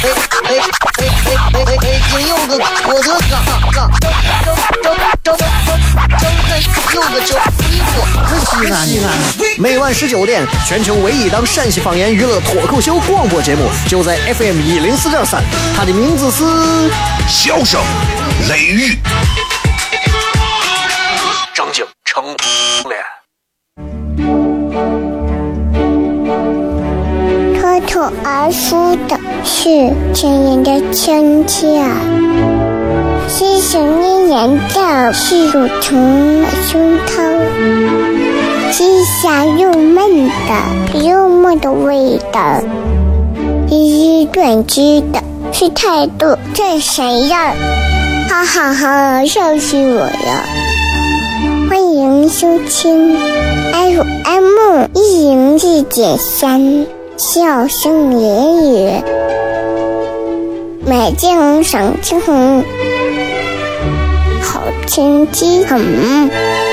哎哎哎哎哎哎哎！今有个我的哥哥，张张张张张张开有个叫衣服，很西安西安。每晚十九点，全球唯一档陕西方言娱乐脱口秀广播节目，就在 FM 一零四点三。它的名字是《笑声雷雨》。张景成脸。脱而出的是亲人的亲切，是想念人的是乳虫的胸膛，是香又闷的幽默的味道，是短知的是态度这谁呀，哈哈哈，笑死我了！欢迎收听 FM 一零四点三。笑声言语，美景赏秋红，好天气很。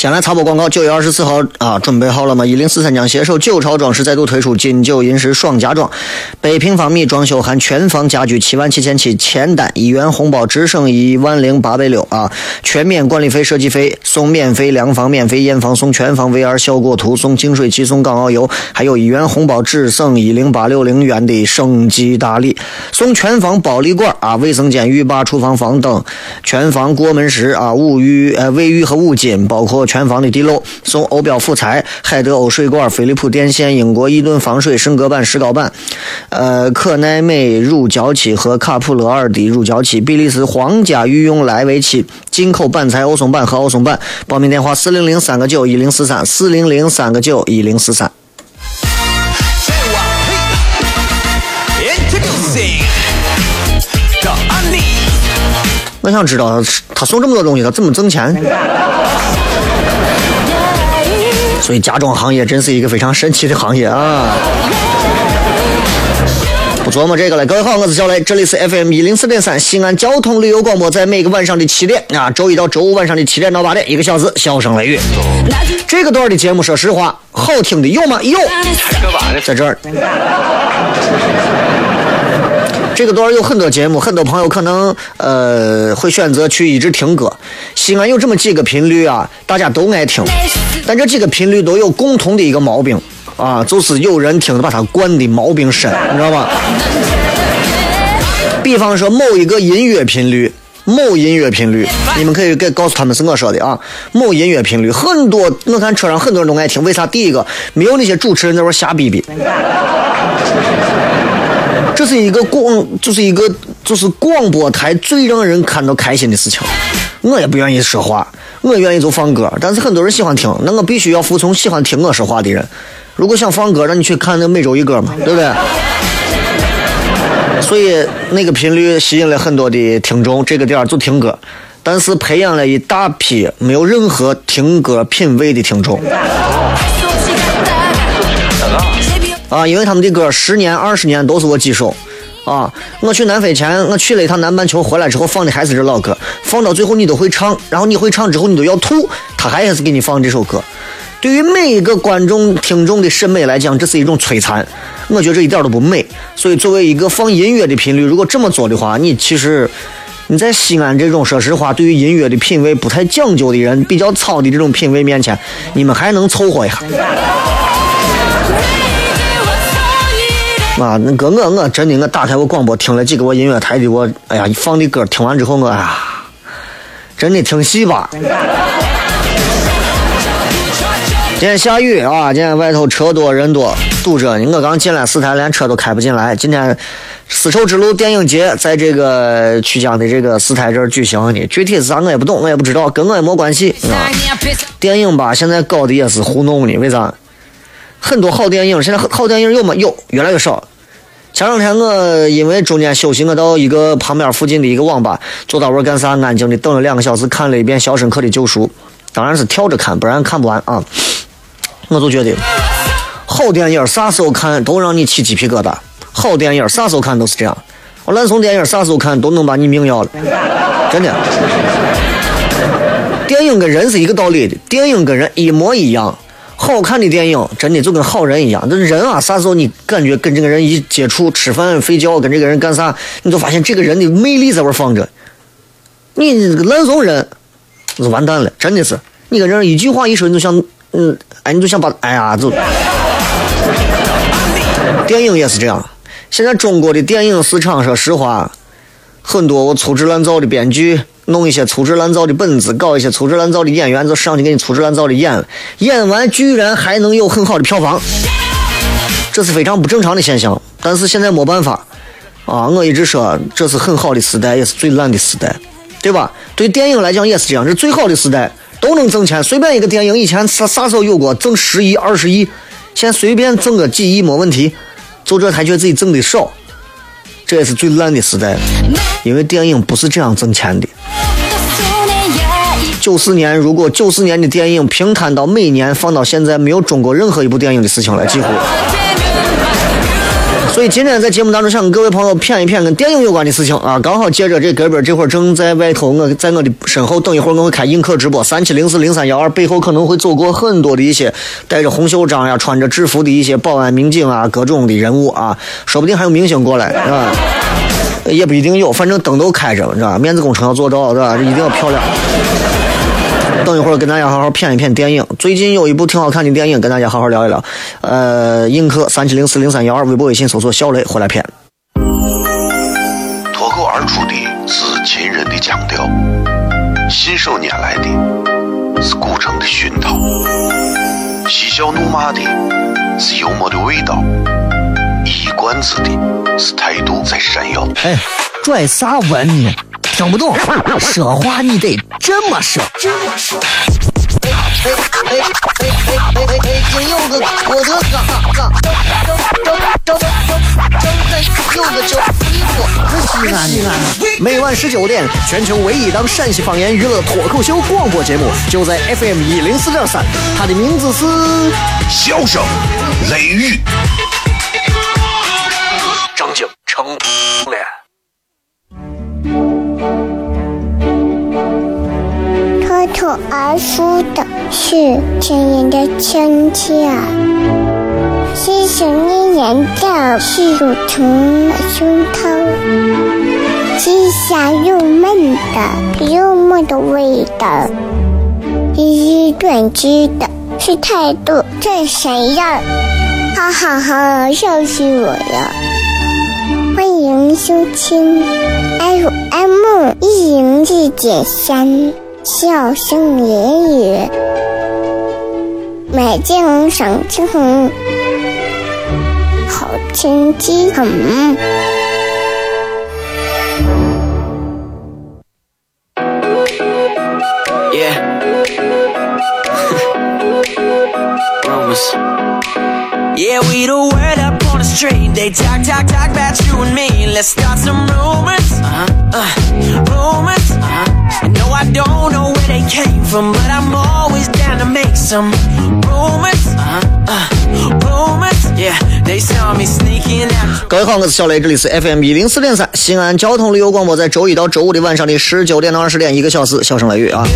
先来插播广告，九月二十四号啊，准备好了吗？一零四三将携手九朝装饰再度推出金九银石双家装，百平方米装修含全房家具七万七千七，签单一元红包只剩一万零八百六啊！全免管理费、设计费，送免费量房、免费验房，送全房 VR 效果图，送净水器、送港澳游，还有一元红包只剩一零八六零元的升级大礼，送全房保利罐啊，卫生间、浴霸、厨房、房灯，全房过门石啊，物浴呃卫浴和五金，包括。全房的地漏送欧标辅材、海德欧水管、飞利浦电线、英国伊顿防水升格板、石膏板，呃，可耐美乳胶漆和卡普勒尔的乳胶漆，比利时皇家御用莱维漆，进口板材欧松板和欧松板。报名电话：四零零三个九一零四三，四零零三个九一零四三。我想知道他送这么多东西，他怎么挣钱？所以家装行业真是一个非常神奇的行业啊！不琢磨这个了。各位好，我是小雷，这里是 FM 一零四点三西安交通旅游广播，在每个晚上的七点啊，周一到周五晚上的七点到八点，一个小时，笑声雷雨。这个段的节目，说实话，好听的有吗？有，在这儿。这个段有很多节目，很多朋友可能呃会选择去一直听歌。西安有这么几个频率啊，大家都爱听，但这几个频率都有共同的一个毛病啊，就是有人听把它惯的毛病深，你知道吧？比方说某一个音乐频率，某音乐频率，你们可以给告诉他们是我说的啊。某音乐频率很多，我看车上很多人都爱听，为啥？第一个没有那些主持人在那瞎逼逼。这是一个广，就是一个就是广播台最让人看到开心的事情。我也不愿意说话，我愿意就放歌，但是很多人喜欢听，那我必须要服从喜欢听我说话的人。如果想放歌，让你去看那每周一歌嘛，对不对？所以那个频率吸引了很多的听众，这个点儿就听歌，但是培养了一大批没有任何听歌品味的听众。啊，因为他们的歌十年、二十年都是我几首，啊，我去南非前，我去了一趟南半球，回来之后放的还是这老歌，放到最后你都会唱，然后你会唱之后你都要吐，他还是给你放这首歌。对于每一个观众、听众的审美来讲，这是一种摧残，我觉得这一点都不美。所以作为一个放音乐的频率，如果这么做的话，你其实你在西安这种说实话，对于音乐的品味不太讲究的人，比较糙的这种品味面前，你们还能凑合一下。啊，那个我我真的我打开我广播听了几个我音乐台的我，哎呀，放的歌听完之后我呀，真的听戏吧。今天下雨啊，今天外头车多人多堵着呢。我刚进来四台连车都开不进来。今天丝绸之路电影节在这个曲江的这个四台这儿举行的，具体是啥我也不懂，我也不知道，跟我也没关系啊。电影吧，现在搞的也是糊弄的，为啥？很多好电影，现在好电影有吗？有，越来越少。前两天我因为中间休息，我到一个旁边附近的一个网吧，坐到位干啥？安静的等了两个小时，看了一遍《肖申克的救赎》，当然是跳着看，不然看不完啊。我就觉得，好电影啥时候看都让你起鸡皮疙瘩。好电影啥时候看都是这样，我烂怂电影啥时候看都能把你命要了，真的。电影跟人是一个道理的，电影跟人一模一样。好看的电影真的就跟好人一样，这人啊，啥时候你感觉跟这个人一接触、吃饭、睡觉，跟这个人干啥，你就发现这个人的魅力在这放着。你烂怂人，就完蛋了，真的是。你跟人一句话一说，你就想，嗯，哎，你就想把，哎呀，就。电影也是这样。现在中国的电影市场，说实话，很多我粗制滥造的编剧，弄一些粗制滥造的本子，搞一些粗制滥造的演员，就上去给你粗制滥造的演，演完居然还能有很好的票房，这是非常不正常的现象。但是现在没办法，啊，我一直说这是很好的时代，也是最烂的时代，对吧？对电影来讲也是这样，是最好的时代，都能挣钱，随便一个电影以前啥啥时候有过挣十亿、二十亿，现在随便挣个几亿没问题。就这还觉得自己挣的少，这也是最烂的时代。因为电影不是这样挣钱的。九四年，如果九四年的电影平摊到每年放到现在，没有中国任何一部电影的事情了，几乎。所以今天在节目当中想跟各位朋友谝一谝跟电影有关的事情啊，刚好借着这哥们儿这会儿正在外头，我在我的身后，等一会儿我会开映客直播，三七零四零三幺二背后可能会走过很多的一些带着红袖章呀、穿着制服的一些保安、民警啊，各种的人物啊，说不定还有明星过来，是吧？也不一定有，反正灯都开着，你知道吧？面子工程要做到，是吧？一定要漂亮。等一会儿跟大家好好谝一谝电影。最近有一部挺好看的电影，跟大家好好聊一聊。呃，映客三七零四零三幺二，微博微信搜索小雷回来谝。脱口而出的是秦人的腔调，信手拈来的是古城的熏陶，嬉笑怒骂的是幽默的味道，一冠子的是态度在闪耀。哎，拽啥文呢？听不懂，说话你得这么说。哎哎哎哎哎哎哎！京有个我的哥哥，正正正正正在有个叫西安西安。每晚十九点，全球唯一档陕西方言娱乐脱口秀广播节目，就在 FM 一零四点三。它的名字是《笑声雷雨》，口而出的是亲人的亲切，是想念人的是乳虫的胸膛，是香又闷的幽默的味道，是短知的是态度这谁呀？哈哈哈，笑死我了！欢迎收听 FM 一零四点三。笑声言语，美景赏晴好天气很。Yeah. Yeah, we the word up on the street. They talk, talk, talk about you and me. Let's start some rumors. Some rumors. Uh, rumors, yeah, they saw me sneaking out. 各位好，我是小雷，这里是 FM 一零四点三西安交通旅游广播，在周一到周五的晚上的十九点到二十点，一个小时，小声雷雨啊。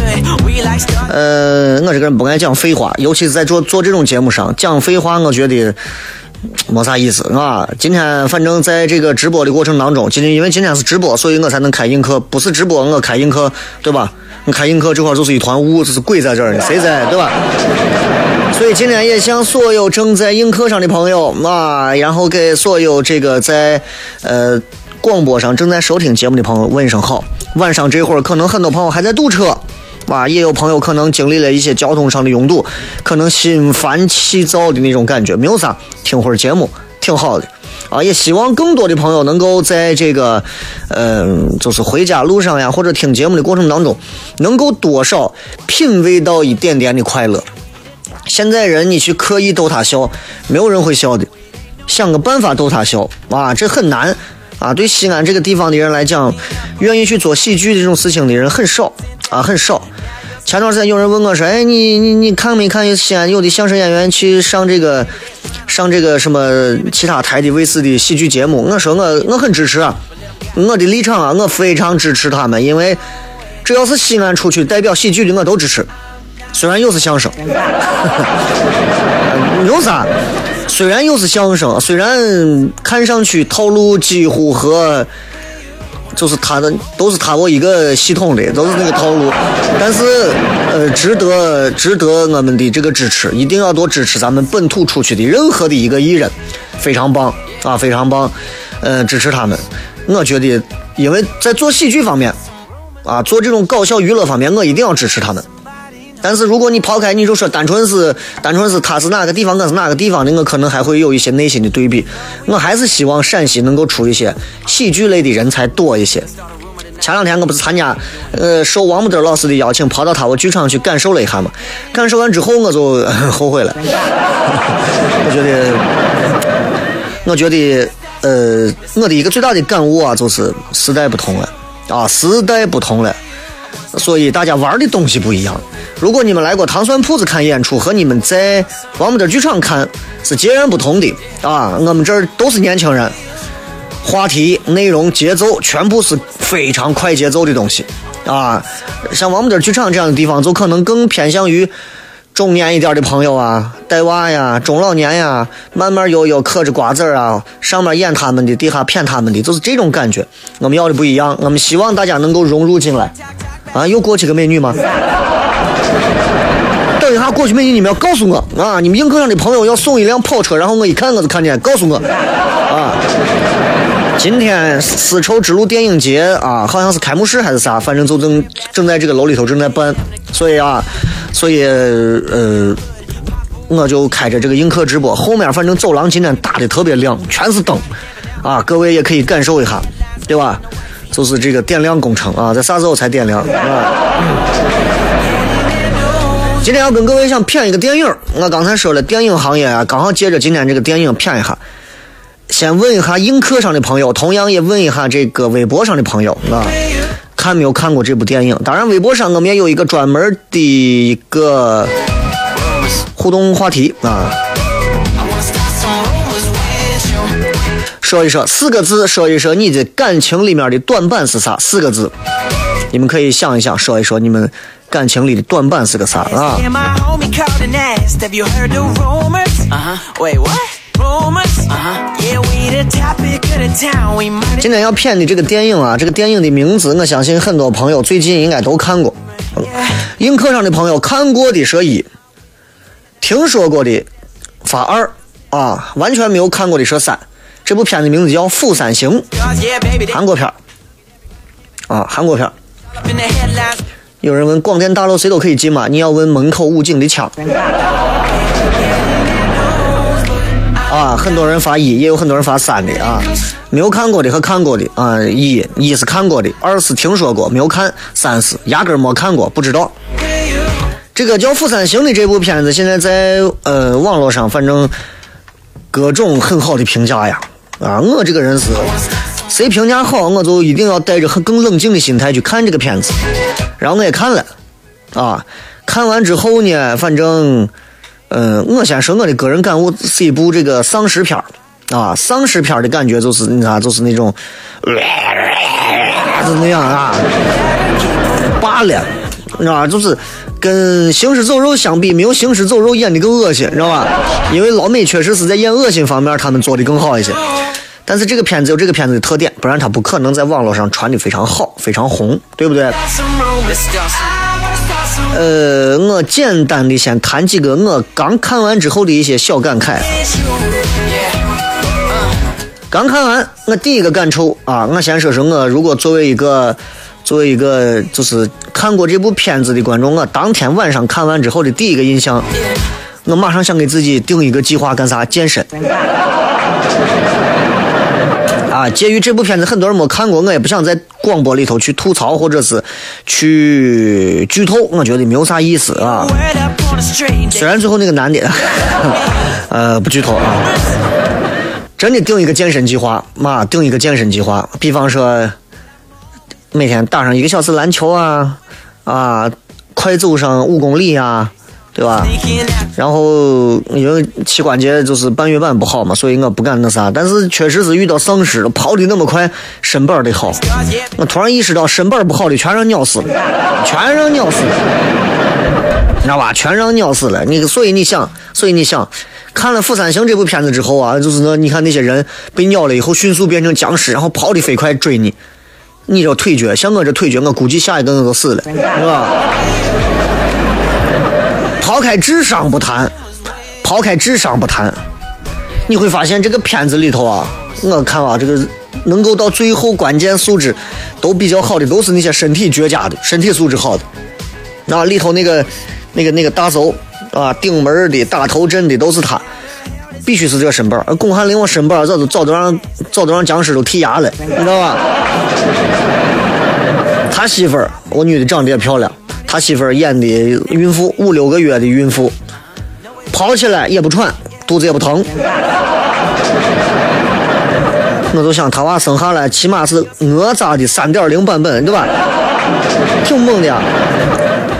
呃，我这个人不爱讲废话，尤其是在做做这种节目上讲废话，我觉得。没啥意思啊！今天反正在这个直播的过程当中，今天因为今天是直播，所以我才能开映客。不是直播，我开映客，对吧？你开映客这块就是一团雾，这是鬼在这儿呢，谁在，对吧？所以今天也向所有正在映客上的朋友啊，然后给所有这个在呃广播上正在收听节目的朋友问一声好。晚上这会儿可能很多朋友还在堵车。啊，也有朋友可能经历了一些交通上的拥堵，可能心烦气躁的那种感觉，没有啥，听会儿节目挺好的。啊，也希望更多的朋友能够在这个，嗯、就是回家路上呀，或者听节目的过程当中，能够多少品味到一点点的快乐。现在人你去刻意逗他笑，没有人会笑的，想个办法逗他笑啊，这很难啊。对西安这个地方的人来讲，愿意去做喜剧这种事情的人很少啊，很少。前段时间有人问我说：“哎，你你你看没看西安有的相声演员去上这个上这个什么其他台的卫视的喜剧节目？”我说我我很支持啊，我的立场啊，我非常支持他们，因为只要是西安出去代表喜剧的，我都支持。虽然又是相声，有啥？虽然又是相声，虽然看上去套路几乎和就是他的都是他我一个系统的，都是那个套路，但是呃，值得值得我们的这个支持，一定要多支持咱们本土出去的任何的一个艺人，非常棒啊，非常棒，呃，支持他们。我觉得，因为在做喜剧方面啊，做这种搞笑娱乐方面，我一定要支持他们。但是如果你抛开，你就说单纯是单纯是他是哪个地方，我是哪个地方的，我可能还会有一些内心的对比。我还是希望陕西能够出一些喜剧类的人才多一些。前两天我不是参加，呃，受王木德老师的邀请，跑到他我剧场去感受了一下嘛。感受完之后，我就 后悔了。我觉得，我觉得，呃，我的一个最大的感悟啊，就是时代不同了啊，时代不同了。所以大家玩的东西不一样。如果你们来过糖蒜铺子看演出，和你们在王木德剧场看是截然不同的啊！我们这儿都是年轻人，话题、内容、节奏全部是非常快节奏的东西啊。像王木德剧场这样的地方，就可能更偏向于中年一点的朋友啊，带娃呀，中老年呀，慢慢悠悠嗑着瓜子啊，上面演他们的，底下骗他们的，就是这种感觉。我们要的不一样，我们希望大家能够融入进来。啊，又过去个美女吗？等一下，过去美女，你们要告诉我啊！你们映客上的朋友要送一辆跑车，然后我一看我就看见，告诉我啊！今天丝绸之路电影节啊，好像是开幕式还是啥，反正就正正在这个楼里头正在办，所以啊，所以呃，我就开着这个映客直播，后面反正走廊今天打的特别亮，全是灯啊，各位也可以感受一下，对吧？就是这个点亮工程啊，在啥时候才点亮啊？今天要跟各位想谝一个电影，我刚才说了，电影行业啊，刚好借着今天这个电影谝一下。先问一下映客上的朋友，同样也问一下这个微博上的朋友啊，看没有看过这部电影？当然，微博上我们也有一个专门的一个互动话题啊。说一说四个字，说一说你的感情里面的短板是啥？四个字，你们可以想一想，说一说你们感情里的短板是个啥啊？Yeah, my homie called and asked, Have you heard the rumors? Uh huh. Wait, what? Rumors? Uh huh. Yeah, we the topic of the town. We might 今天要片的这个电影啊，这个电影的名字，我相信很多朋友最近应该都看过。映客上的朋友看过的说一，听说过的发二啊，完全没有看过的说三。这部片子名字叫《釜山行》韩国片儿啊，韩国片儿。有人问广电大楼谁都可以进吗？你要问门口武警的枪。啊，很多人发一，也有很多人发三的啊。没有看过的和看过的啊，一一是看过的，二是听说过没有看，三是压根儿没看过，不知道。这个叫《釜山行》的这部片子，现在在呃网络上，反正各种很好的评价呀。啊，我这个人是，谁评价好，我就一定要带着很更冷静的心态去看这个片子。然后我也看了，啊，看完之后呢，反正，嗯、我先说我的个人感悟，是一部这个丧尸片啊，丧尸片的感觉就是你看，就是那种，就那样啊，罢了，你知道吧？就是跟行尸走肉相比，没有行尸走肉演的更恶心，你知道吧？因为老美确实是在演恶心方面，他们做的更好一些。但是这个片子有这个片子的特点，不然它不可能在网络上传的非常好、非常红，对不对？呃，我简单的先谈几个我刚看完之后的一些小感慨。刚看完，我第一个感受啊，我先说说我如果作为一个作为一个就是看过这部片子的观众，我当天晚上看完之后的第一个印象，我马上想给自己定一个计划，干啥？健身。啊，介于这部片子很多人没看过，我也不想在广播里头去吐槽或者是去剧透，我觉得没有啥意思啊。虽然最后那个男的，呃，不剧透啊，真的定一个健身计划，妈定一个健身计划，比方说每天打上一个小时篮球啊，啊，快走上五公里啊。对吧？然后因为膝关节就是半月板不好嘛，所以我不敢那啥。但是确实是遇到丧尸了，跑的那么快，身板得好。我突然意识到，身板不好的全让鸟死了，全让鸟死了，你知道吧？全让鸟死了。你所以你想，所以你想，看了《釜山行》这部片子之后啊，就是那你看那些人被尿了以后迅速变成僵尸，然后跑得飞快追你，你这腿脚像我这腿脚，我估计下一个我都死了，是吧？抛开智商不谈，抛开智商不谈，你会发现这个片子里头啊，我看啊，这个能够到最后关键素质都比较好的，都是那些身体绝佳的、身体素质好的。那里头那个、那个、那个大手啊，顶门的、打头阵的都是他，必须是这个身板。而巩汉林我身板早都早都让早都让僵尸都剔牙了，你知道吧？他媳妇儿，我女的长得也漂亮。他媳妇儿演的孕妇，五六个月的孕妇，跑起来也不喘，肚子也不疼。我就想他娃生下来起码是哪吒的三点零版本，对吧？挺猛的。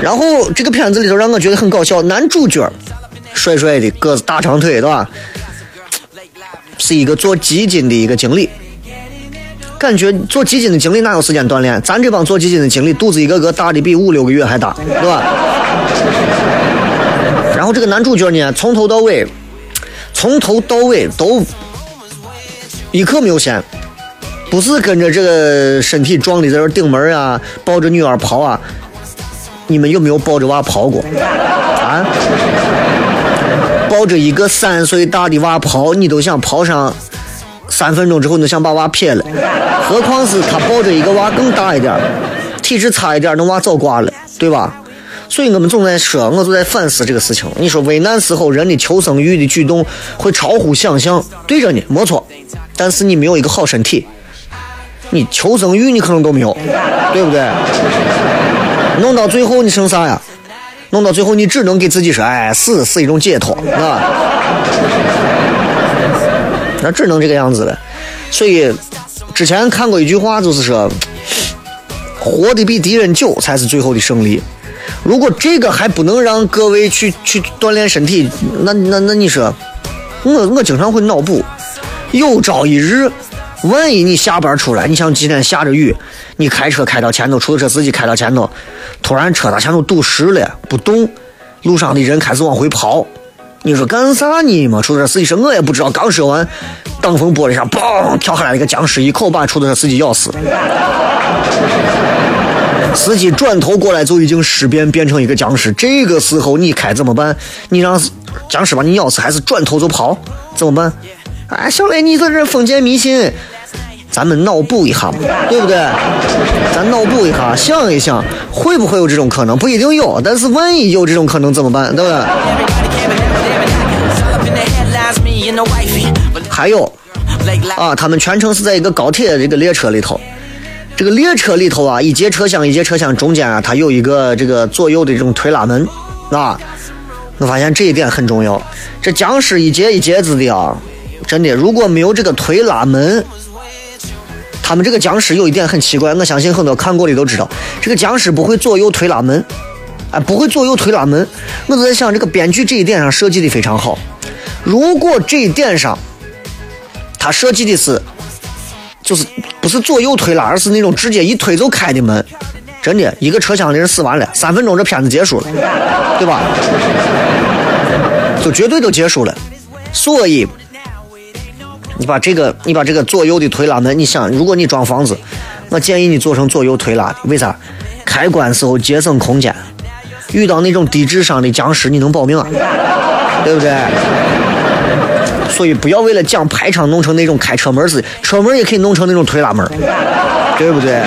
然后这个片子里头让我觉得很搞笑，男主角帅帅的，个子大长腿，对吧？是一个做基金的一个经理。感觉做基金的经理哪有时间锻炼？咱这帮做基金的经理肚子一个个大的比五六个月还大，对吧？然后这个男主角呢，从头到尾，从头到尾都一刻没有闲，不是跟着这个身体壮的在这顶门啊，抱着女儿跑啊。你们有没有抱着娃跑过啊？抱着一个三岁大的娃跑，你都想跑上？三分钟之后，你想把娃撇了，何况是他抱着一个娃更大一点，体质差一点，那娃早挂了，对吧？所以我们总在说，我就在反思这个事情。你说危难时候人的求生欲的举动会超乎想象，对着呢，没错。但是你没有一个好身体，你求生欲你可能都没有，对不对？弄到最后你剩啥呀？弄到最后你只能给自己说，哎，死是一种解脱，啊。那只能这个样子了，所以之前看过一句话，就是说，活的比敌人久才是最后的胜利。如果这个还不能让各位去去锻炼身体，那那那你说，我我经常会脑补，有朝一日，万一你下班出来，你像今天下着雨，你开车开到前头，出租车司机开到前头，突然车道前头堵实了，不动，路上的人开始往回跑。你说干啥呢嘛？出租车司机说：“我也不知道。”刚说完，挡风玻璃上嘣跳下来一个僵尸，一口把出租车司机咬死。司机转头过来就已经尸变，变成一个僵尸。这个时候你开怎么办？你让僵尸把你咬死，还是转头就跑？怎么办？哎，小雷，你在这封建迷信，咱们脑补一下，对不对？咱脑补一下，想一想，会不会有这种可能？不一定有，但是万一有这种可能怎么办？对不对？还有啊，他们全程是在一个高铁这个列车里头，这个列车里头啊，一节车厢一节车厢中间啊，它有一个这个左右的这种推拉门啊。我发现这一点很重要。这僵尸一节一节子的啊，真的，如果没有这个推拉门，他们这个僵尸有一点很奇怪，我相信很多看过的都知道，这个僵尸不会左右推拉门，哎，不会左右推拉门。我就在想，这个编剧这一点上设计的非常好。如果这一点上，他设计的是，就是不是左右推拉，而是那种直接一推就开的门，真的，一个车厢的人死完了，三分钟这片子结束了，对吧？就绝对都结束了。所以，你把这个，你把这个左右的推拉门，你想，如果你装房子，我建议你做成左右推拉的，为啥？开关时候节省空间，遇到那种低智商的僵尸，你能保命啊？对不对？所以不要为了讲排场弄成那种开车门似的，车门也可以弄成那种推拉门，对不对？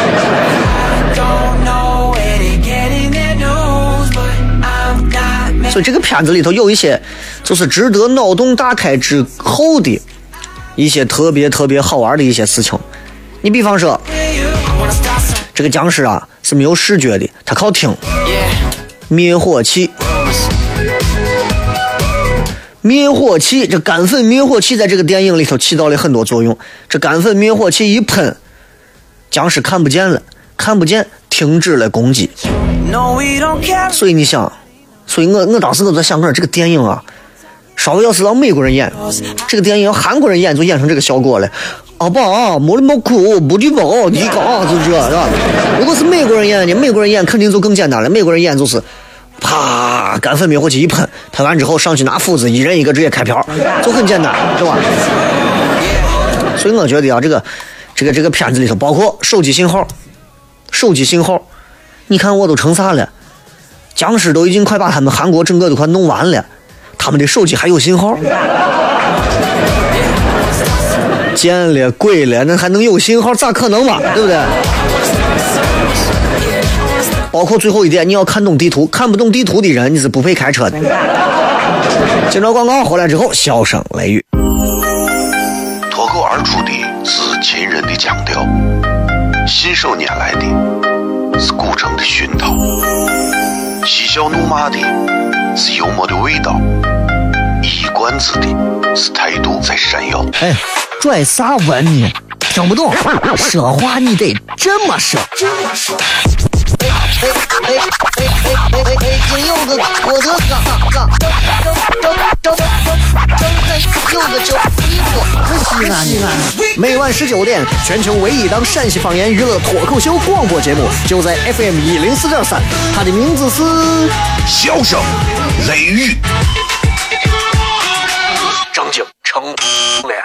所以这个片子里头有一些，就是值得脑洞大开之后的一些特别特别好玩的一些事情。你比方说，这个僵尸啊是没有视觉的，它靠听。灭火器，灭火器，这干粉灭火器在这个电影里头起到了很多作用。这干粉灭火器一喷，僵尸看不见了，看不见，停止了攻击。所以你想，所以我我当时我在想，我说这个电影啊，稍微要是让美国人演，这个电影韩国人演就演成这个效果了。啊不啊，没的没哭，不的不，你讲就这是吧？如果是美国人演呢，美国人演肯定就更简单了。美国人演就是，啪，干粉灭火器一喷，喷完之后上去拿斧子，一人一个直接开瓢，就很简单，是吧？所以我觉得啊，这个这个这个片子里头，包括手机信号，手机信号，你看我都成啥了？僵尸都已经快把他们韩国整个都快弄完了，他们的手机还有信号？见了鬼了，那还能有信号？咋可能嘛？对不对？包括最后一点，你要看懂地图，看不懂地图的人，你是不配开车的。接着广告回来之后，笑声雷雨。脱口而出的是秦人的腔调，信手拈来的是古城的熏陶，嬉笑怒骂的是幽默的味道，一冠子的是态度在闪耀。哎，拽啥文呢？听不懂，说话你得这么说。这么说哎哎哎哎哎！北京有个火车刚刚正正正正正正有个叫西安西安西安。每晚十九点，全球唯一档陕西方言娱乐脱口秀广播节目，就在 FM 一零四点三，它的名字是《笑声雷雨》。张景成脸。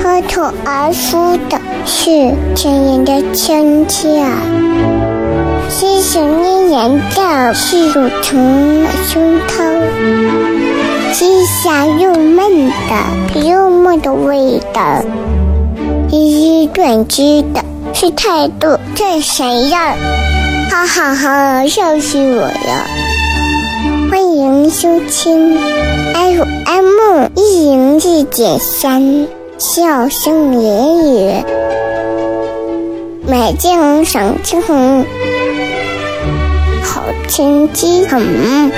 脱口而出的是亲人的亲切，是想念人的是乳虫的胸膛，是香又闷的幽默的味道，是短知的是态度这谁呀，哈哈哈，笑死我了！欢迎收听 FM 一零四点三。笑声言语，美景赏青红，好天气很。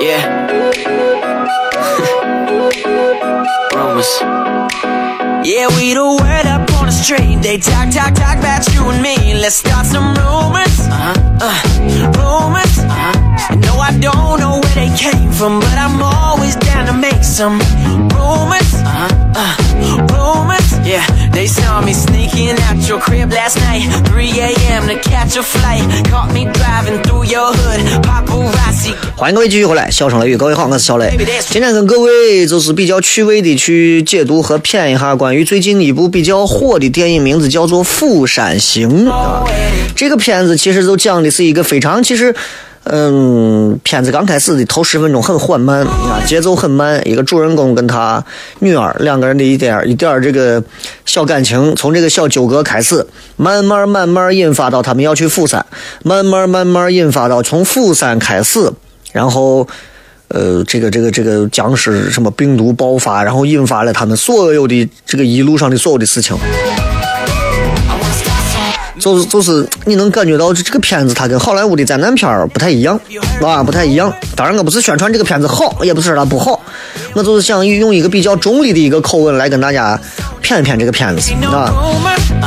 Yeah. Rumors. Yeah, we the word up on the street. They talk, talk, talk about you and me. Let's start some rumors. Uh-huh. Uh, rumors. Uh-huh. I don't know where they came from, but I'm always down to make some rumors. Uh-huh. Uh, rumors. Yeah, they saw me sneaking out your crib last night. 3 a.m. to catch a flight. Caught me driving through your hood. Paparazzi. 欢迎各位继续回来，笑声雷雨，各位好，我是小雷。今天跟各位就是比较趣味的去解读和谝一下关于最近一部比较火的电影，名字叫做《釜山行》啊。这个片子其实就讲的是一个非常其实。嗯，片子刚开始的头十分钟很缓慢啊，节奏很慢。一个主人公跟他女儿两个人的一点一点这个小感情，从这个小纠葛开始，慢慢慢慢引发到他们要去釜山，慢慢慢慢引发到从釜山开始，然后。呃，这个这个这个僵尸什么病毒爆发，然后引发了他们所有的这个一路上的所有的事情，就是就是你能感觉到这这个片子它跟好莱坞的灾难片儿不太一样，啊，不太一样。当然，我不是宣传这个片子好，也不是说它不好，我就是想用一个比较中立的一个口吻来跟大家谝一谝这个片子啊。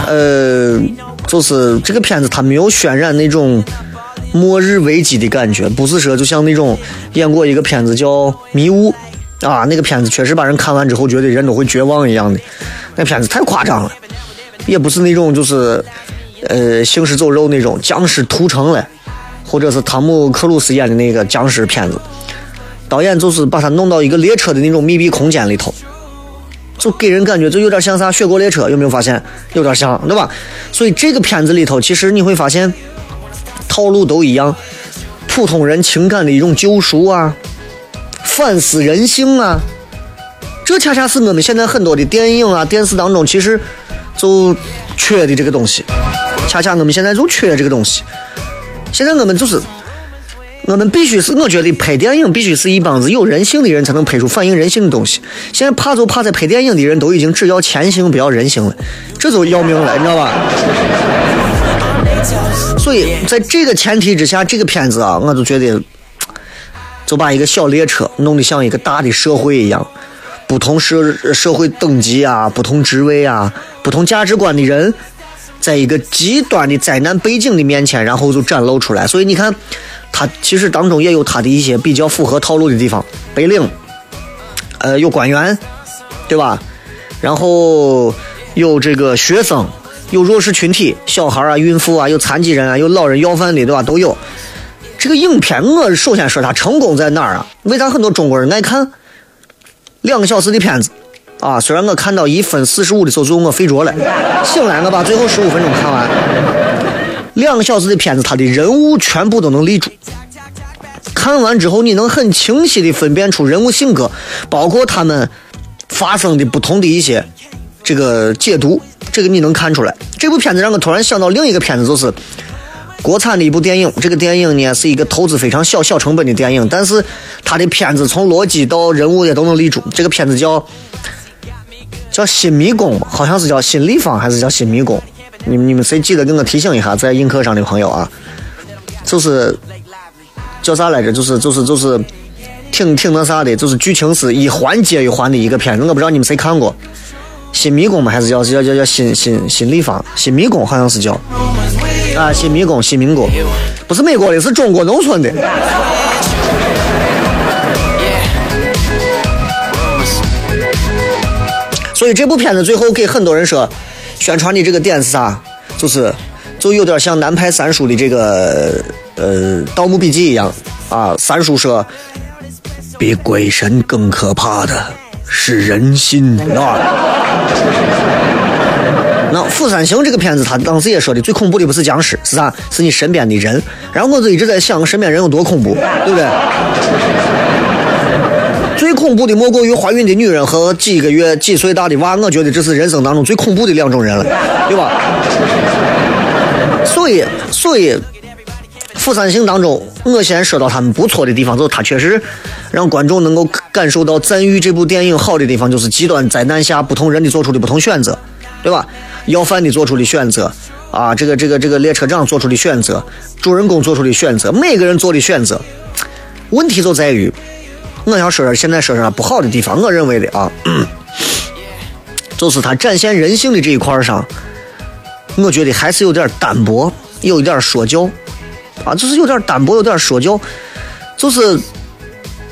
呃，就是这个片子它没有渲染那种。末日危机的感觉，不是说就像那种演过一个片子叫《迷雾》啊，那个片子确实把人看完之后觉得人都会绝望一样的，那片子太夸张了，也不是那种就是呃行尸走肉那种僵尸屠城了，或者是汤姆克鲁斯演的那个僵尸片子，导演就是把它弄到一个列车的那种密闭空间里头，就给人感觉就有点像啥《雪国列车》，有没有发现？有点像，对吧？所以这个片子里头，其实你会发现。套路都一样，普通人情感的一种救赎啊，反思人性啊，这恰恰是我们现在很多的电影啊、电视当中其实就缺的这个东西，恰恰我们现在就缺这个东西。现在我们就是，我们必须是，我觉得拍电影必须是一帮子有人性的人才能拍出反映人性的东西。现在怕就怕在拍电影的人都已经只要钱性不要人性了，这就要命了，你知道吧？所以在这个前提之下，这个片子啊，我就觉得，就把一个小列车弄得像一个大的社会一样，不同社社会等级啊、不同职位啊、不同价值观的人，在一个极端的灾难背景的面前，然后就展露出来。所以你看，它其实当中也有它的一些比较符合套路的地方。白领，呃，有官员，对吧？然后有这个学生，有弱势群体，小孩啊、孕妇啊，有残疾人啊，有老人要饭的，对吧？都有。这个影片，我首先说它成功在哪儿啊？为啥很多中国人爱看？两个小时的片子，啊，虽然我看到一分四十五的时候，最后我睡着了，醒来我把最后十五分钟看完。两个小时的片子，它的人物全部都能立住。看完之后，你能很清晰的分辨出人物性格，包括他们发生的不同的一些这个解读，这个你能看出来。这部片子让我突然想到另一个片子，就是国产的一部电影。这个电影呢是一个投资非常小、小成本的电影，但是它的片子从逻辑到人物也都能立住。这个片子叫叫《新迷宫》，好像是叫《新立方》还是叫《新迷宫》？你们你们谁记得给我提醒一下，在映客上的朋友啊，就是叫啥来着？就是就是就是挺挺那啥的，就是剧情是一环接一环的一个片子。我不知道你们谁看过《新迷宫》吗？还是叫叫叫叫新新新立方？新迷宫好像是叫啊，新迷宫新迷宫，不是美国的，是中国农村的。这部片子最后给很多人说，宣传的这个点是啥？就是就有点像南派三叔的这个呃《盗墓笔记》一样啊。三叔说，比鬼神更可怕的是人心，那《釜山行》这个片子，他当时也说的，最恐怖的不是僵尸，是啥？是你身边的人。然后我就一直在想，身边人有多恐怖，对不对？最恐怖的莫过于怀孕的女人和几个月、几岁大的娃，我觉得这是人生当中最恐怖的两种人了，对吧？所以，所以，《釜山行》当中，我先说到他们不错的地方，就是他确实让观众能够感受到赞誉这部电影好的地方，就是极端灾难下不同人的做出的不同选择，对吧？要饭的做出的选择，啊，这个这个这个列车长做出的选择，主人公做出的选择，每个人做的选择，问题就在于。我要说说现在说说不好的地方，我认为的啊，就是他展现人性的这一块上，我觉得还是有点单薄，有一点说教。啊，就是有点单薄，有点说教，就是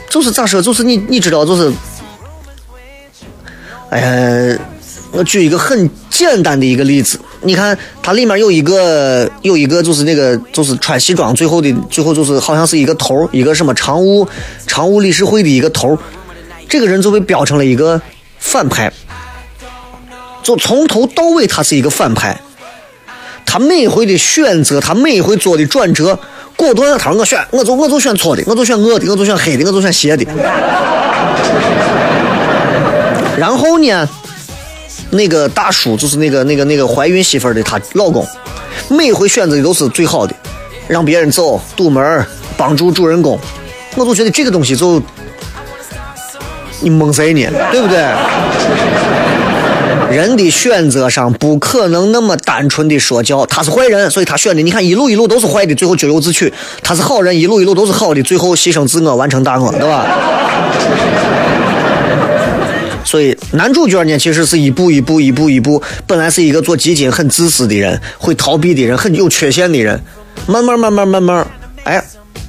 就是咋说，就是你你知道，就是，哎呀，我举一个很简单的一个例子，你看它里面有一个有一个就是那个就是穿西装，最后的最后就是好像是一个头，一个什么常务常务理事会的一个头，这个人就被标成了一个反派，就从头到尾他是一个反派，他每回的选择，他每回做的转折，果断，他说我选，我就我就选错的，我就选恶的，我就选黑的，我就选邪的，然后呢？那个大叔就是那个那个那个怀孕媳妇的她老公，每回选择的都是最好的，让别人走堵门帮助主人公，我就觉得这个东西就你蒙谁呢？对不对？人的选择上不可能那么单纯的说教，他是坏人，所以他选的。你看一路一路都是坏的，最后咎由自取；他是好人，一路一路都是好的，最后牺牲自我完成大我，对吧？所以男主角呢，其实是一步一步、一步一步，本来是一个做基金很自私的人，会逃避的人，很有缺陷的人，慢慢、慢慢、慢慢，哎，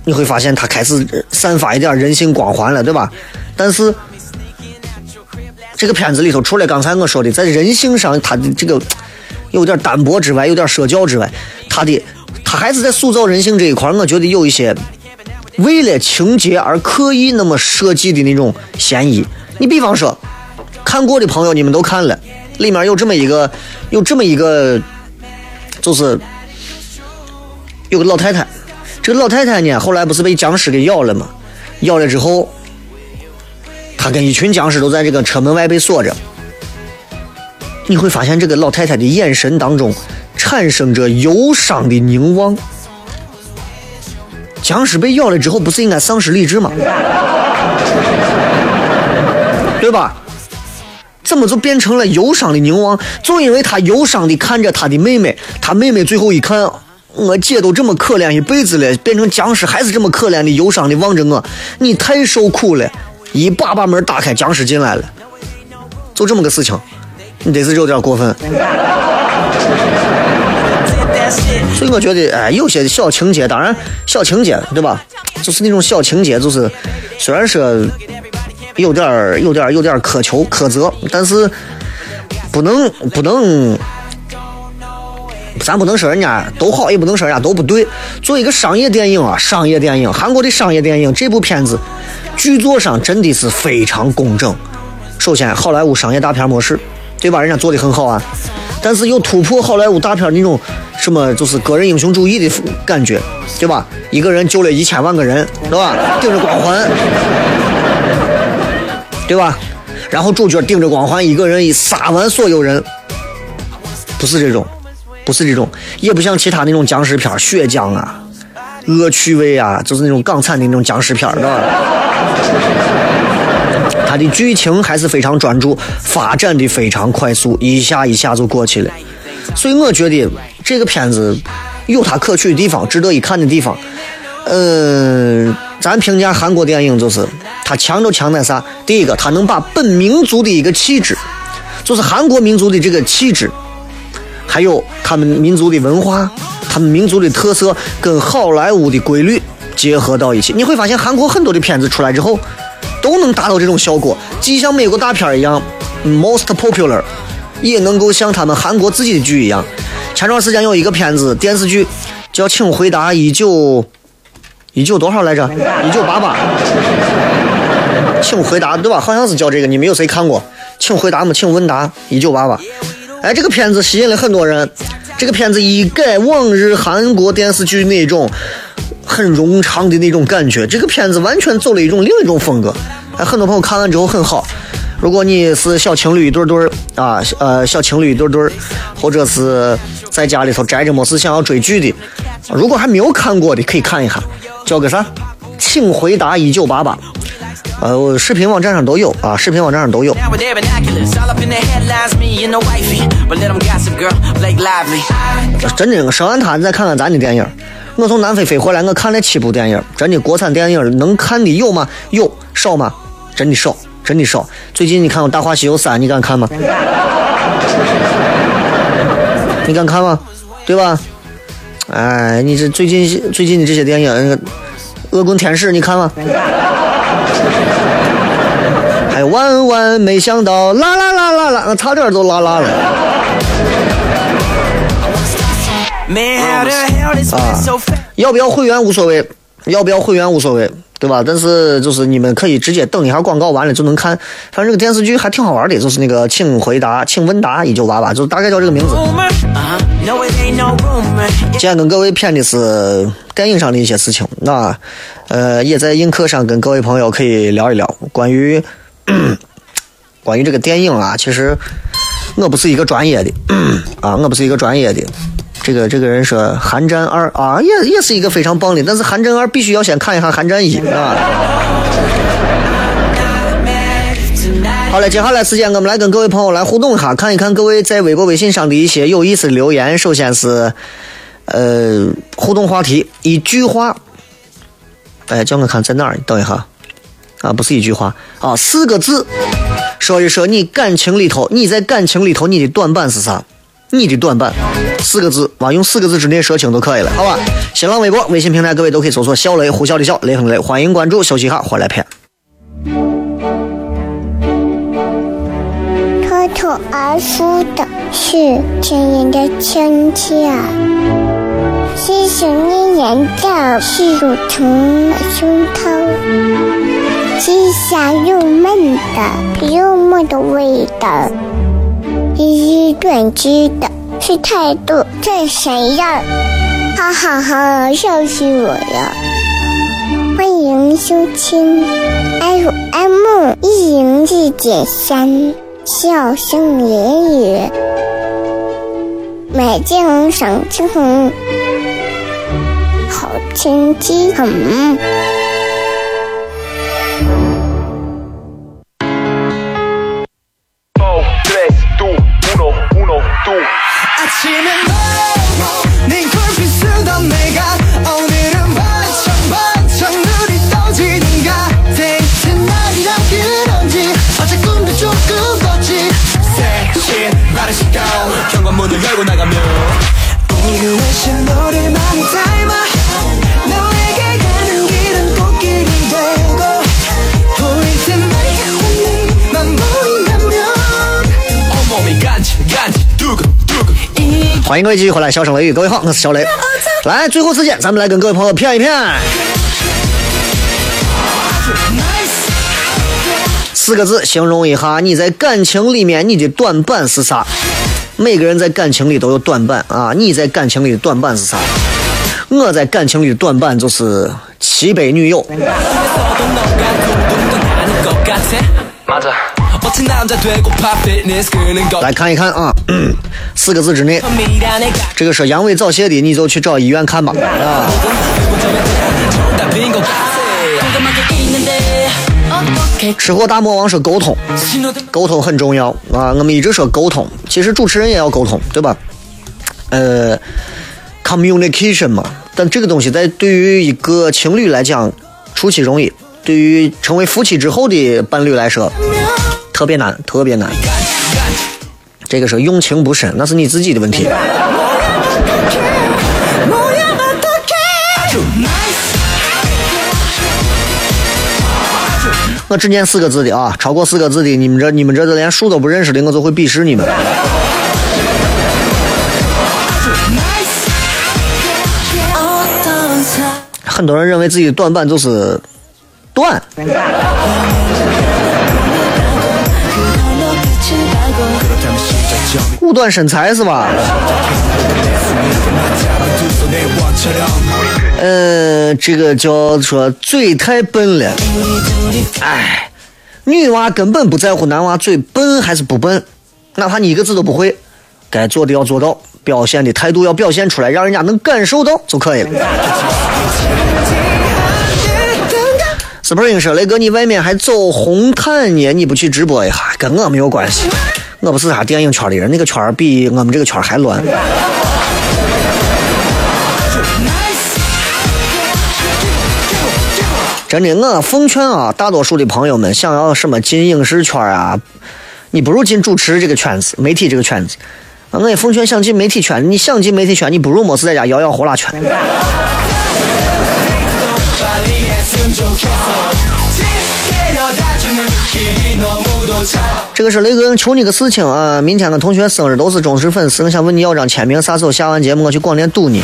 你会发现他开始散发一点人性光环了，对吧？但是这个片子里头，除了刚才我说的在人性上他的这个有点单薄之外，有点社交之外，他的他还是在塑造人性这一块，我觉得有一些为了情节而刻意那么设计的那种嫌疑。你比方说。看过的朋友，你们都看了，里面有这么一个，有这么一个，就是有个老太太。这个老太太呢，后来不是被僵尸给咬了吗？咬了之后，她跟一群僵尸都在这个车门外被锁着。你会发现，这个老太太的眼神当中产生着忧伤的凝望。僵尸被咬了之后，不是应该丧失理智吗？对吧？怎么就变成了忧伤的凝望？就因为他忧伤的看着他的妹妹，他妹妹最后一看，我姐都这么可怜一辈子了，变成僵尸还是这么可怜的忧伤的望着我，你太受苦了。一把把门打开，僵尸进来了，就这么个事情，你这是有点过分。所以我觉得，哎，有些小情节，当然小情节，对吧？就是那种小情节，就是虽然说有点儿、有点儿、有点儿苛求苛责，但是不能不能，咱不能说人家都好，也不能说人家都不对。做一个商业电影啊，商业电影，韩国的商业电影，这部片子剧作上真的是非常工整。首先，好莱坞商业大片模式，对吧？人家做的很好啊，但是又突破好莱坞大片那种什么，就是个人英雄主义的感觉，对吧？一个人救了一千万个人，对吧？顶着光环，对吧？然后主角顶着光环，一个人一杀完所有人，不是这种，不是这种，也不像其他那种僵尸片，血浆啊、恶趣味啊，就是那种港产的那种僵尸片，对吧？它的剧情还是非常专注，发展的非常快速，一下一下就过去了。所以我觉得这个片子有它可取的地方，值得一看的地方。嗯，咱评价韩国电影就是它强就强在啥？第一个，它能把本民族的一个气质，就是韩国民族的这个气质，还有他们民族的文化、他们民族的特色，跟好莱坞的规律结合到一起。你会发现，韩国很多的片子出来之后，都能达到这种效果，既像美国大片一样 most popular，也能够像他们韩国自己的剧一样。前段时间有一个片子电视剧叫《请回答一九》。一九多少来着？一九八八，请回答对吧？好像是叫这个，你们有谁看过？请回答吗？请问答一九八八。哎，这个片子吸引了很多人。这个片子一改往日韩国电视剧那种很冗长的那种感觉，这个片子完全走了一种另一种风格。哎，很多朋友看完之后很好。如果你是小情侣一对对啊，呃，小情侣一对对，或者是在家里头宅着没事想要追剧的，如果还没有看过的，可以看一下。叫个啥？请回答一九八八。呃，视频网站上都有啊，视频网站上都有。真的，说完他，你再看看咱的电影。我从南非飞回来，我看了七部电影。真的，国产电影能看的有吗？有，少吗？真的少，真的少。最近你看过《大话西游三》，你敢看吗？你敢看吗？对吧？哎，你这最近最近的这些电影，《恶棍天使》，你看吗？万万没想到，啦啦啦啦啦，差点都啦啦了。啊，要不要会员无所谓，要不要会员无所谓，对吧？但是就是你们可以直接等一下广告完了就能看。反正这个电视剧还挺好玩的，就是那个《请回答，请问答一九八八》，就是大概叫这个名字。今天跟各位谝的是电影上的一些事情，那呃也在映客上跟各位朋友可以聊一聊关于关于这个电影啊。其实我不是一个专业的啊，我不是一个专业的。这个这个人说《寒战二》啊，也也是一个非常棒的，但是《寒战二》必须要先看一下《寒战一》啊。好了，接下来时间我们来跟各位朋友来互动一下，看一看各位在微博、微信上的一些有意思的留言。首先是，呃，互动话题，一句话。哎，叫我看在哪儿？你等一下，啊，不是一句话啊，四个字，说一说你感情里头，你在感情里头你的短板是啥？你的短板，四个字，啊，用四个字之内说清都可以了，好吧？新浪微博、微信平台，各位都可以搜索“小雷”，呼啸的笑，雷锋雷，欢迎关注，休息一下，回来片。脱口而出的是亲人的亲切，是想念人的是乳虫的胸膛，吃香又闷的幽默的味道，是短知的是态度这谁呀？哈哈哈，笑死我了！欢迎收听 FM 一零四点三。笑声言语，美景赏晴。好天气，嗯。 아침에 네 굴빛 쓰던 내가 오늘은 반짝 반짝 눈이 떠지는 같아 날이란 그런지 어제 꿈도 조금 꿨지. 새신 말을 시켜. 현관문을 열고 나가면 외신 너를 많이 닮 欢迎各位继续回来，笑声雷雨，各位好，我是小雷。来，最后时间，咱们来跟各位朋友骗一骗。四个字形容一下你在感情里面你的短板是啥？每个人在感情里都有短板啊，你在感情里的短板是啥？我在感情里的短板就是七杯女友。来看一看啊。四个字之内。这个说阳痿早泄的你就去找医院看吧。啊。吃货大魔王说沟通。沟通很重要。啊我们一直说沟通其实主持人也要沟通对吧？呃 communication 嘛。但这个东西在对于一个情侣来讲初期容易。对于成为夫妻之后的伴侣来说特别难特别难，这个时候用情不深，那是你自己的问题。我只念四个字的啊，超过四个字的，你们这你们这连书都不认识的，我就会鄙视你们。很多人认为自己短板就是断。五短身材是吧？呃，这个叫说嘴太笨了。哎，女娃根本不在乎男娃嘴笨还是不笨，哪怕你一个字都不会，该做的要做到，表现的态度要表现出来，让人家能感受到就可以了。Spring 说：“雷哥，你外面还走红毯呢，你不去直播一下，跟我没有关系。我不是啥电影圈的人，那个圈比我们这个圈还乱。”真的，我奉劝啊，大多数的朋友们想要什么进影视圈啊，你不如进主持这个圈子、媒体这个圈子。我也奉劝想进媒体圈，你想进媒体圈，你不如没事在家摇摇呼啦圈。这个是雷哥，求你个事情啊！明天我同学生日，都是忠实粉丝，我想问你要张签名，啥时候下完节目我去广电堵你？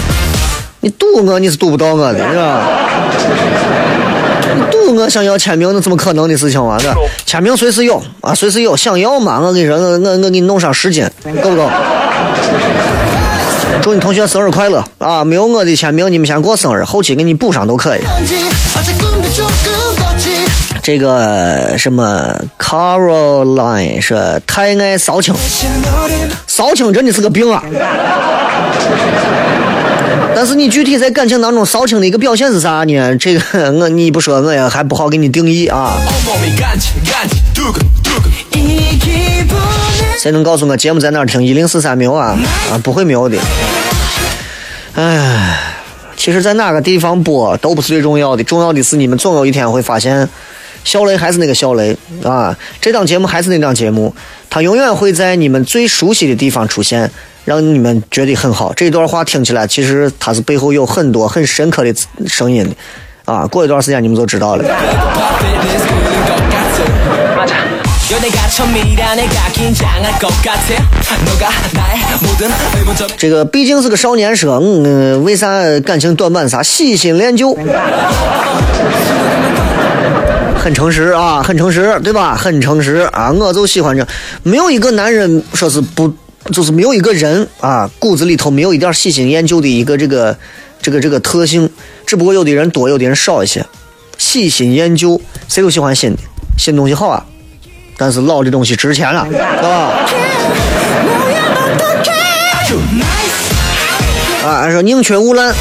你堵我，你是堵不到我的，是吧？你堵我想要签名，那怎么可能的事情啊？是吧？签名随时有啊，随时有，想要嘛？我跟你说，我我我给你弄上十斤，够不够？祝你同学生日快乐啊！没有我的签名，你们先过生日，后期给你补上都可以。这个什么 Caroline 说太爱扫清，扫清真的是个病啊。但是你具体在感情当中扫清的一个表现是啥呢？这个我你不说我也还不好给你定义啊。谁能告诉我节目在哪听？一零四三秒啊啊，不会秒的。哎，其实，在哪个地方播都不是最重要的，重要的是你们总有一天会发现，肖雷还是那个肖雷啊，这档节目还是那档节目，他永远会在你们最熟悉的地方出现，让你们觉得很好。这段话听起来，其实他是背后有很多很深刻的声音的啊。过一段时间你们就知道了。这个毕竟是个少年说，嗯，为啥感情短板啥？喜新厌旧。很诚实啊，很诚实，对吧？很诚实啊，我就喜欢这，没有一个男人说是不，就是没有一个人啊，骨子里头没有一点喜新厌旧的一个这个这个这个特性，只不过有的人多，有的人少一些。喜新厌旧，谁都喜欢新的，新东西好啊，但是老的东西值钱了，是吧？啊，说宁缺毋滥。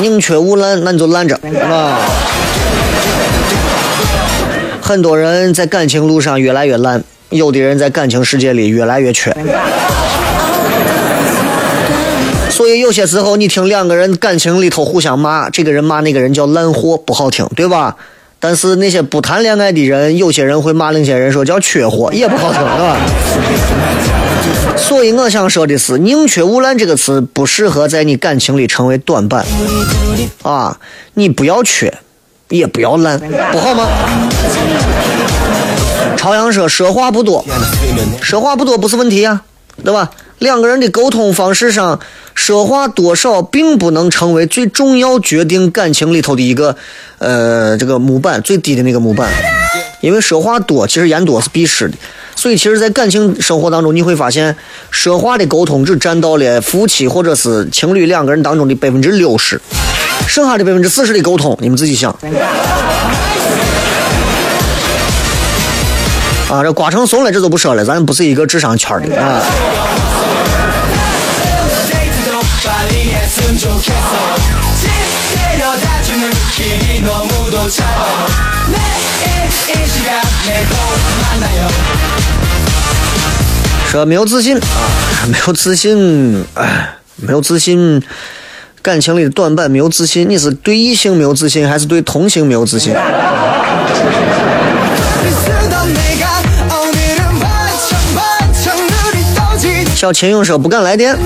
宁缺毋滥，那你就烂着啊。很多人在感情路上越来越烂，有的人在感情世界里越来越缺。所以有些时候，你听两个人感情里头互相骂，这个人骂那个人叫烂货，不好听，对吧？但是那些不谈恋爱的人，有些人会骂另一些人说叫缺货，也不好听，对吧？所以我想说的是，“宁缺毋滥”这个词不适合在你感情里成为短板啊！你不要缺，也不要烂，不好吗？朝阳说：“说话不多，说话不多不是问题啊，对吧？两个人的沟通方式上，说话多少并不能成为最重要决定感情里头的一个呃这个模板最低的那个模板，因为说话多其实言多是必失的。所以，其实，在感情生活当中，你会发现，说话的沟通只占到了夫妻或者是情侣两个人当中的百分之六十，剩下的百分之四十的沟通，你们自己想。啊，这瓜成怂了，这都不说了，咱不是一个智商圈的啊。说没有自信啊，没有自信，哎，没有自信，感情里的短板没有自信。你是对异性没有自信，还是对同性没有自信？小秦勇说不敢来电，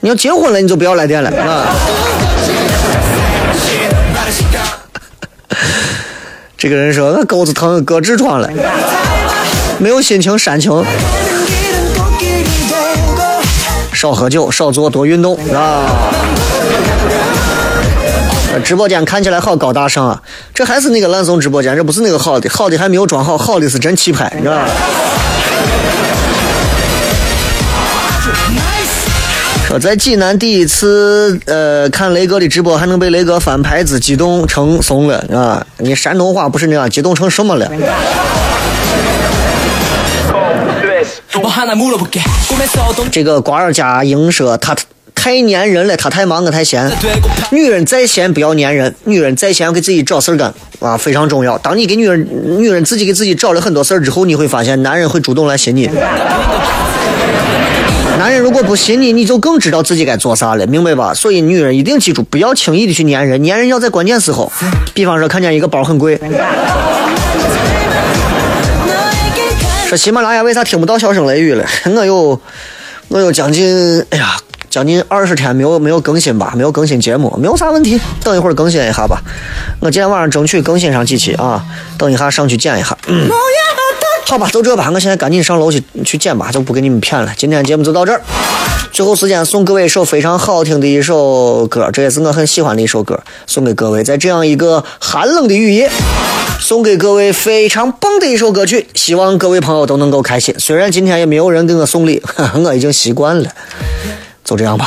你要结婚了你就不要来电了啊。这个人说：“我钩子疼，割痔疮了，没有心情煽情。少喝酒，少做，多运动啊！直播间看起来好高大上啊，这还是那个烂怂直播间，这不是那个好的，好的还没有装好，好的是真气派，你知道吧？”说在济南第一次呃看雷哥的直播，还能被雷哥翻牌子，激动成怂了啊！你山东话不是那样，激动成什么了？这个瓜儿家英说他太粘人了，他太忙，我太闲。女人再闲不要粘人，女人再闲要给自己找事儿干啊，非常重要。当你给女人女人自己给自己找了很多事儿之后，你会发现男人会主动来寻你。男人如果不信你，你就更知道自己该做啥了，明白吧？所以女人一定记住，不要轻易的去粘人，粘人要在关键时候。比方说，看见一个包很贵，说喜马拉雅为啥听不到笑声雷雨了？我有，我有将近，哎呀，将近二十天没有没有更新吧，没有更新节目，没有啥问题。等一会儿更新一下吧，我今天晚上争取更新上几期啊，等一下上去剪一下。嗯好吧，就这吧，我现在赶紧上楼去去剪吧，就不给你们骗了。今天节目就到这儿，最后时间送各位一首非常好听的一首歌，这也是我很喜欢的一首歌，送给各位。在这样一个寒冷的雨夜，送给各位非常棒的一首歌曲，希望各位朋友都能够开心。虽然今天也没有人给我送礼，我已经习惯了，就这样吧。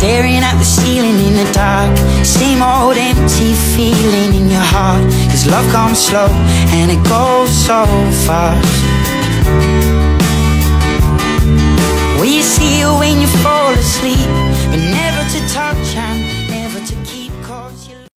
Staring at the ceiling in the dark. Same old empty feeling in your heart. Cause love comes slow and it goes so fast. Will you see it when you fall asleep?